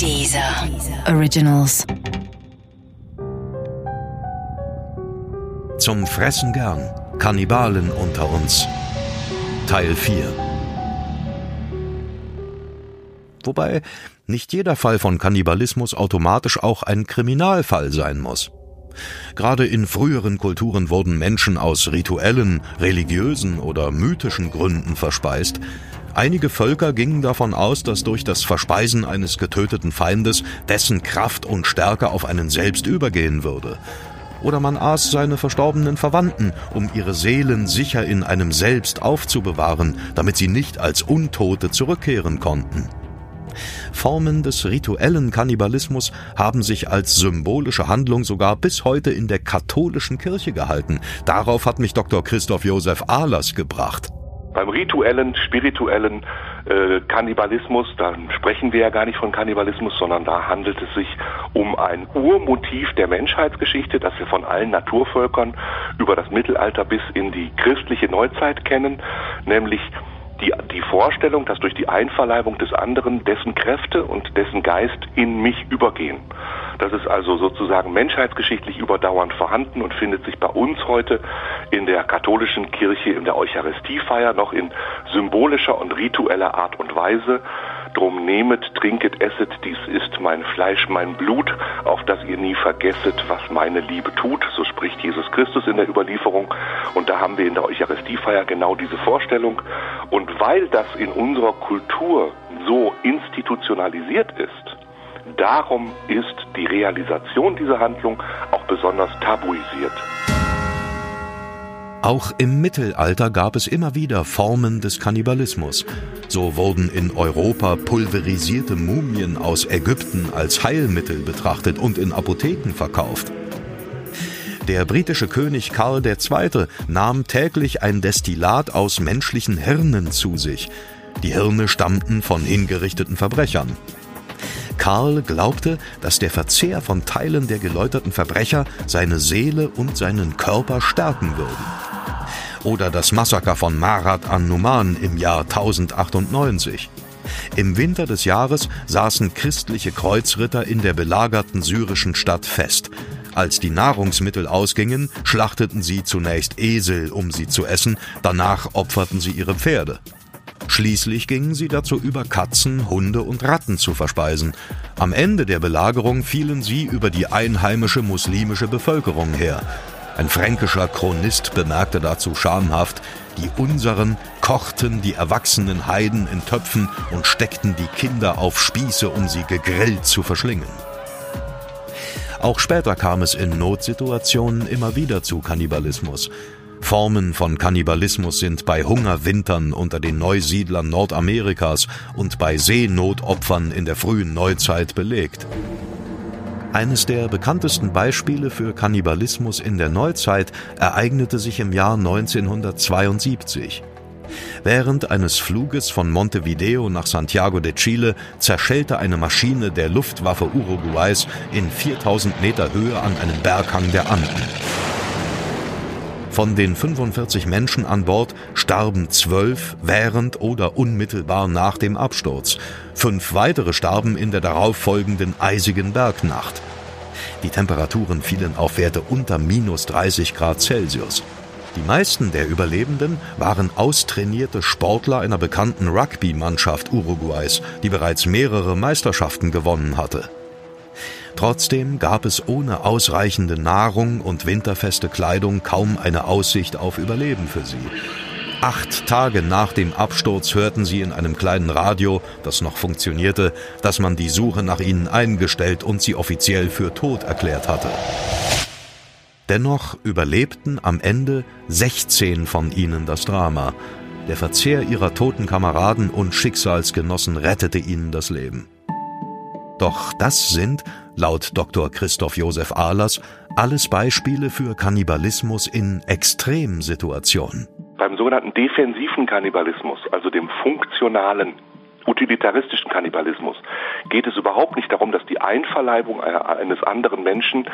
Dieser Originals. Zum Fressen gern. Kannibalen unter uns. Teil 4. Wobei nicht jeder Fall von Kannibalismus automatisch auch ein Kriminalfall sein muss. Gerade in früheren Kulturen wurden Menschen aus rituellen, religiösen oder mythischen Gründen verspeist. Einige Völker gingen davon aus, dass durch das Verspeisen eines getöteten Feindes dessen Kraft und Stärke auf einen selbst übergehen würde. Oder man aß seine verstorbenen Verwandten, um ihre Seelen sicher in einem selbst aufzubewahren, damit sie nicht als Untote zurückkehren konnten. Formen des rituellen Kannibalismus haben sich als symbolische Handlung sogar bis heute in der katholischen Kirche gehalten. Darauf hat mich Dr. Christoph Josef Ahlers gebracht. Beim rituellen, spirituellen äh, Kannibalismus, da sprechen wir ja gar nicht von Kannibalismus, sondern da handelt es sich um ein Urmotiv der Menschheitsgeschichte, das wir von allen Naturvölkern über das Mittelalter bis in die christliche Neuzeit kennen, nämlich die, die Vorstellung, dass durch die Einverleibung des anderen dessen Kräfte und dessen Geist in mich übergehen. Das ist also sozusagen menschheitsgeschichtlich überdauernd vorhanden und findet sich bei uns heute in der katholischen Kirche in der Eucharistiefeier noch in symbolischer und ritueller Art und Weise. Drum nehmet, trinket, esset, dies ist mein Fleisch, mein Blut, auf das ihr nie vergesset, was meine Liebe tut. So spricht Jesus Christus in der Überlieferung. Und da haben wir in der Eucharistiefeier genau diese Vorstellung. Und weil das in unserer Kultur so institutionalisiert ist, darum ist die Realisation dieser Handlung auch besonders tabuisiert. Auch im Mittelalter gab es immer wieder Formen des Kannibalismus. So wurden in Europa pulverisierte Mumien aus Ägypten als Heilmittel betrachtet und in Apotheken verkauft. Der britische König Karl II. nahm täglich ein Destillat aus menschlichen Hirnen zu sich. Die Hirne stammten von hingerichteten Verbrechern. Karl glaubte, dass der Verzehr von Teilen der geläuterten Verbrecher seine Seele und seinen Körper stärken würden oder das Massaker von Marat an Numan im Jahr 1098. Im Winter des Jahres saßen christliche Kreuzritter in der belagerten syrischen Stadt fest. Als die Nahrungsmittel ausgingen, schlachteten sie zunächst Esel, um sie zu essen, danach opferten sie ihre Pferde. Schließlich gingen sie dazu über, Katzen, Hunde und Ratten zu verspeisen. Am Ende der Belagerung fielen sie über die einheimische muslimische Bevölkerung her. Ein fränkischer Chronist bemerkte dazu schamhaft, die Unseren kochten die erwachsenen Heiden in Töpfen und steckten die Kinder auf Spieße, um sie gegrillt zu verschlingen. Auch später kam es in Notsituationen immer wieder zu Kannibalismus. Formen von Kannibalismus sind bei Hungerwintern unter den Neusiedlern Nordamerikas und bei Seenotopfern in der frühen Neuzeit belegt. Eines der bekanntesten Beispiele für Kannibalismus in der Neuzeit ereignete sich im Jahr 1972. Während eines Fluges von Montevideo nach Santiago de Chile zerschellte eine Maschine der Luftwaffe Uruguays in 4000 Meter Höhe an einem Berghang der Anden. Von den 45 Menschen an Bord starben zwölf während oder unmittelbar nach dem Absturz. Fünf weitere starben in der darauffolgenden eisigen Bergnacht. Die Temperaturen fielen auf Werte unter minus 30 Grad Celsius. Die meisten der Überlebenden waren austrainierte Sportler einer bekannten Rugby-Mannschaft Uruguays, die bereits mehrere Meisterschaften gewonnen hatte. Trotzdem gab es ohne ausreichende Nahrung und winterfeste Kleidung kaum eine Aussicht auf Überleben für sie. Acht Tage nach dem Absturz hörten sie in einem kleinen Radio, das noch funktionierte, dass man die Suche nach ihnen eingestellt und sie offiziell für tot erklärt hatte. Dennoch überlebten am Ende 16 von ihnen das Drama. Der Verzehr ihrer toten Kameraden und Schicksalsgenossen rettete ihnen das Leben. Doch das sind, laut Dr. Christoph Josef Ahlers, alles Beispiele für Kannibalismus in Extremsituationen. Beim sogenannten defensiven Kannibalismus, also dem funktionalen, utilitaristischen Kannibalismus, geht es überhaupt nicht darum, dass die Einverleibung eines anderen Menschen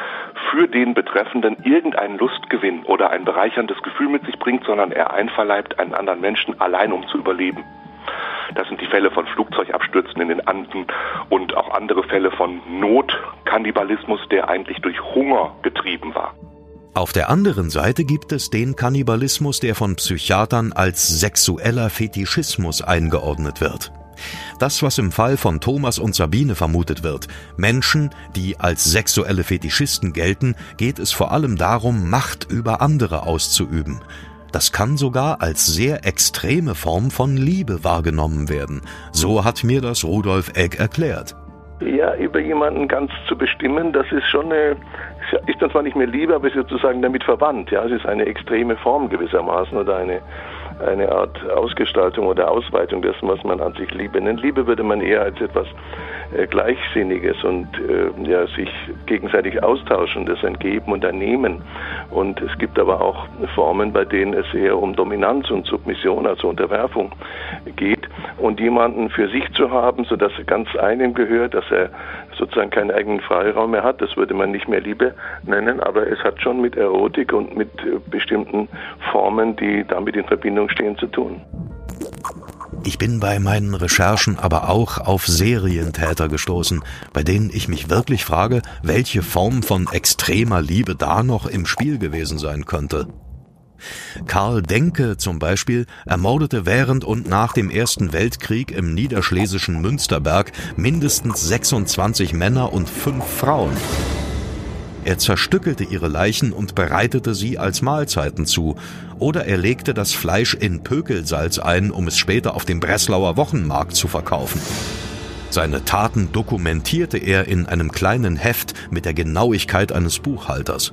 für den Betreffenden irgendeinen Lustgewinn oder ein bereicherndes Gefühl mit sich bringt, sondern er einverleibt einen anderen Menschen allein, um zu überleben. Das sind die Fälle von Flugzeugabstürzen in den Anden und auch andere Fälle von Notkannibalismus, der eigentlich durch Hunger getrieben war. Auf der anderen Seite gibt es den Kannibalismus, der von Psychiatern als sexueller Fetischismus eingeordnet wird. Das, was im Fall von Thomas und Sabine vermutet wird, Menschen, die als sexuelle Fetischisten gelten, geht es vor allem darum, Macht über andere auszuüben. Das kann sogar als sehr extreme Form von Liebe wahrgenommen werden. So hat mir das Rudolf Egg erklärt. Ja, über jemanden ganz zu bestimmen, das ist schon eine, ist dann zwar nicht mehr Liebe, aber ist sozusagen damit verwandt. Ja, es ist eine extreme Form gewissermaßen oder eine, eine Art Ausgestaltung oder Ausweitung dessen, was man an sich Liebe nennt. Liebe würde man eher als etwas äh, Gleichsinniges und äh, ja, sich gegenseitig austauschendes, ein Geben und ein Nehmen. Und es gibt aber auch Formen, bei denen es eher um Dominanz und Submission, also Unterwerfung geht. Und jemanden für sich zu haben, sodass er ganz einem gehört, dass er sozusagen keinen eigenen Freiraum mehr hat, das würde man nicht mehr Liebe nennen, aber es hat schon mit Erotik und mit äh, bestimmten Formen, die damit in Verbindung stehen, zu tun. Ich bin bei meinen Recherchen aber auch auf Serientäter gestoßen, bei denen ich mich wirklich frage, welche Form von extremer Liebe da noch im Spiel gewesen sein könnte. Karl Denke zum Beispiel ermordete während und nach dem Ersten Weltkrieg im niederschlesischen Münsterberg mindestens 26 Männer und fünf Frauen. Er zerstückelte ihre Leichen und bereitete sie als Mahlzeiten zu, oder er legte das Fleisch in Pökelsalz ein, um es später auf dem Breslauer Wochenmarkt zu verkaufen. Seine Taten dokumentierte er in einem kleinen Heft mit der Genauigkeit eines Buchhalters.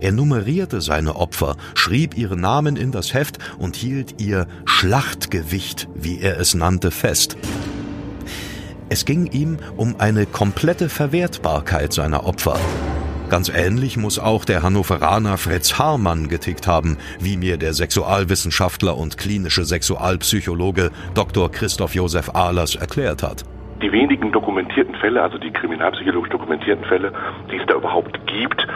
Er nummerierte seine Opfer, schrieb ihre Namen in das Heft und hielt ihr Schlachtgewicht, wie er es nannte, fest. Es ging ihm um eine komplette Verwertbarkeit seiner Opfer. Ganz ähnlich muss auch der Hannoveraner Fritz Haarmann getickt haben, wie mir der Sexualwissenschaftler und klinische Sexualpsychologe Dr. Christoph Josef Ahlers erklärt hat. Die wenigen dokumentierten Fälle, also die kriminalpsychologisch dokumentierten Fälle, die es da überhaupt gibt,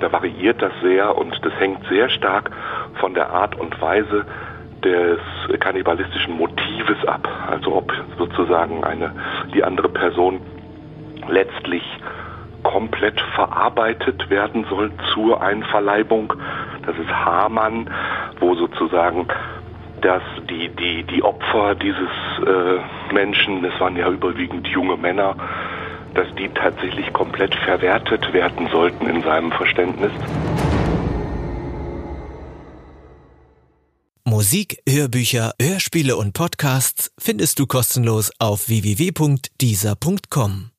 da variiert das sehr und das hängt sehr stark von der Art und Weise des kannibalistischen Motives ab. Also ob sozusagen eine, die andere Person letztlich komplett verarbeitet werden soll zur Einverleibung. Das ist Hamann, wo sozusagen dass die, die, die Opfer dieses äh, Menschen, es waren ja überwiegend junge Männer, dass die tatsächlich komplett verwertet werden sollten in seinem Verständnis. Musik, Hörbücher, Hörspiele und Podcasts findest du kostenlos auf www.dieser.com.